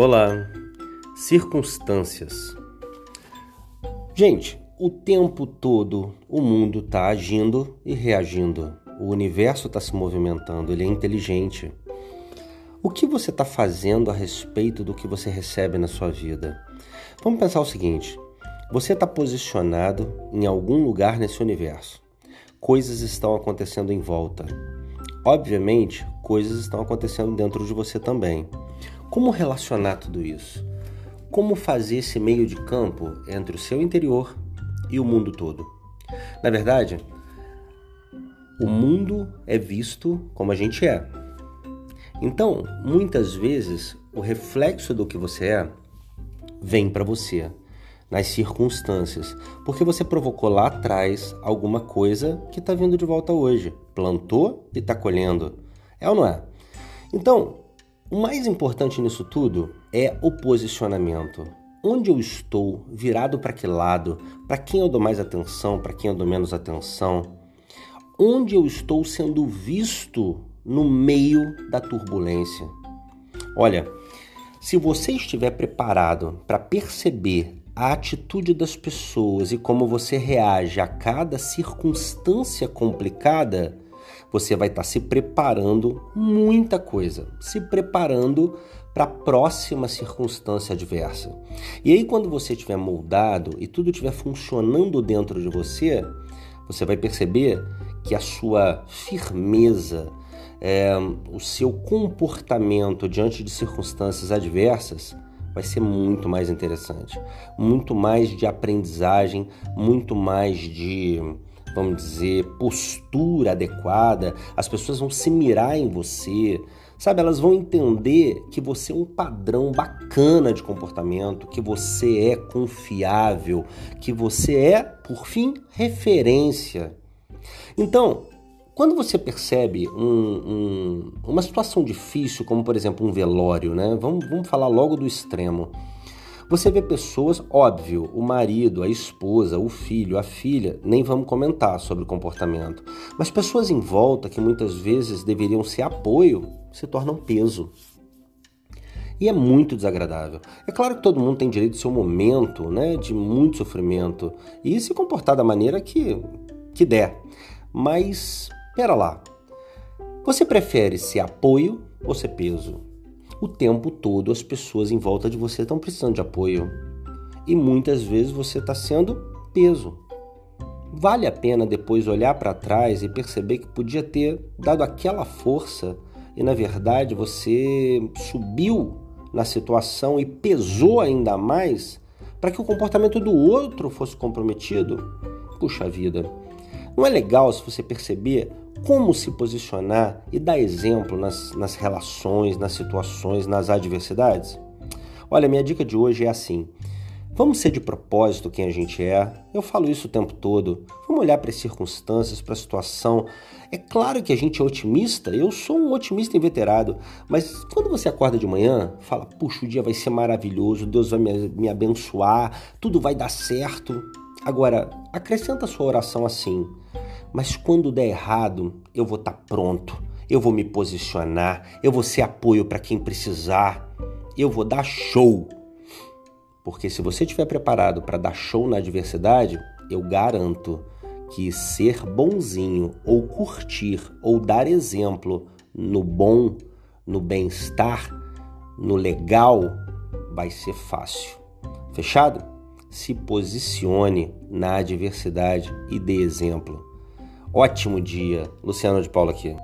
Olá, circunstâncias. Gente, o tempo todo o mundo está agindo e reagindo. O universo está se movimentando, ele é inteligente. O que você está fazendo a respeito do que você recebe na sua vida? Vamos pensar o seguinte: você está posicionado em algum lugar nesse universo. Coisas estão acontecendo em volta. Obviamente, coisas estão acontecendo dentro de você também. Como relacionar tudo isso? Como fazer esse meio de campo entre o seu interior e o mundo todo? Na verdade, o mundo é visto como a gente é. Então, muitas vezes, o reflexo do que você é vem para você nas circunstâncias, porque você provocou lá atrás alguma coisa que está vindo de volta hoje. Plantou e está colhendo. É ou não é? Então, o mais importante nisso tudo é o posicionamento. Onde eu estou, virado para que lado, para quem eu dou mais atenção, para quem eu dou menos atenção, onde eu estou sendo visto no meio da turbulência. Olha, se você estiver preparado para perceber a atitude das pessoas e como você reage a cada circunstância complicada, você vai estar tá se preparando muita coisa, se preparando para a próxima circunstância adversa. E aí, quando você estiver moldado e tudo estiver funcionando dentro de você, você vai perceber que a sua firmeza, é, o seu comportamento diante de circunstâncias adversas vai ser muito mais interessante, muito mais de aprendizagem, muito mais de vamos dizer, postura adequada, as pessoas vão se mirar em você, sabe? Elas vão entender que você é um padrão bacana de comportamento, que você é confiável, que você é, por fim, referência. Então, quando você percebe um, um, uma situação difícil, como por exemplo um velório, né? Vamos, vamos falar logo do extremo. Você vê pessoas, óbvio, o marido, a esposa, o filho, a filha, nem vamos comentar sobre o comportamento, mas pessoas em volta que muitas vezes deveriam ser apoio se tornam peso. E é muito desagradável. É claro que todo mundo tem direito ao seu momento né, de muito sofrimento e se comportar da maneira que, que der. Mas, pera lá. Você prefere ser apoio ou ser peso? O tempo todo as pessoas em volta de você estão precisando de apoio. E muitas vezes você está sendo peso. Vale a pena depois olhar para trás e perceber que podia ter dado aquela força e na verdade você subiu na situação e pesou ainda mais para que o comportamento do outro fosse comprometido? Puxa vida, não é legal se você perceber como se posicionar e dar exemplo nas, nas relações, nas situações, nas adversidades? Olha, minha dica de hoje é assim. Vamos ser de propósito quem a gente é. Eu falo isso o tempo todo. Vamos olhar para as circunstâncias, para a situação. É claro que a gente é otimista. Eu sou um otimista inveterado. Mas quando você acorda de manhã, fala: puxa, o dia vai ser maravilhoso, Deus vai me, me abençoar, tudo vai dar certo. Agora, acrescenta a sua oração assim: mas quando der errado, eu vou estar tá pronto, eu vou me posicionar, eu vou ser apoio para quem precisar, eu vou dar show. Porque se você estiver preparado para dar show na adversidade, eu garanto que ser bonzinho ou curtir ou dar exemplo no bom, no bem-estar, no legal, vai ser fácil. Fechado? Se posicione na adversidade e dê exemplo. Ótimo dia. Luciano de Paula aqui.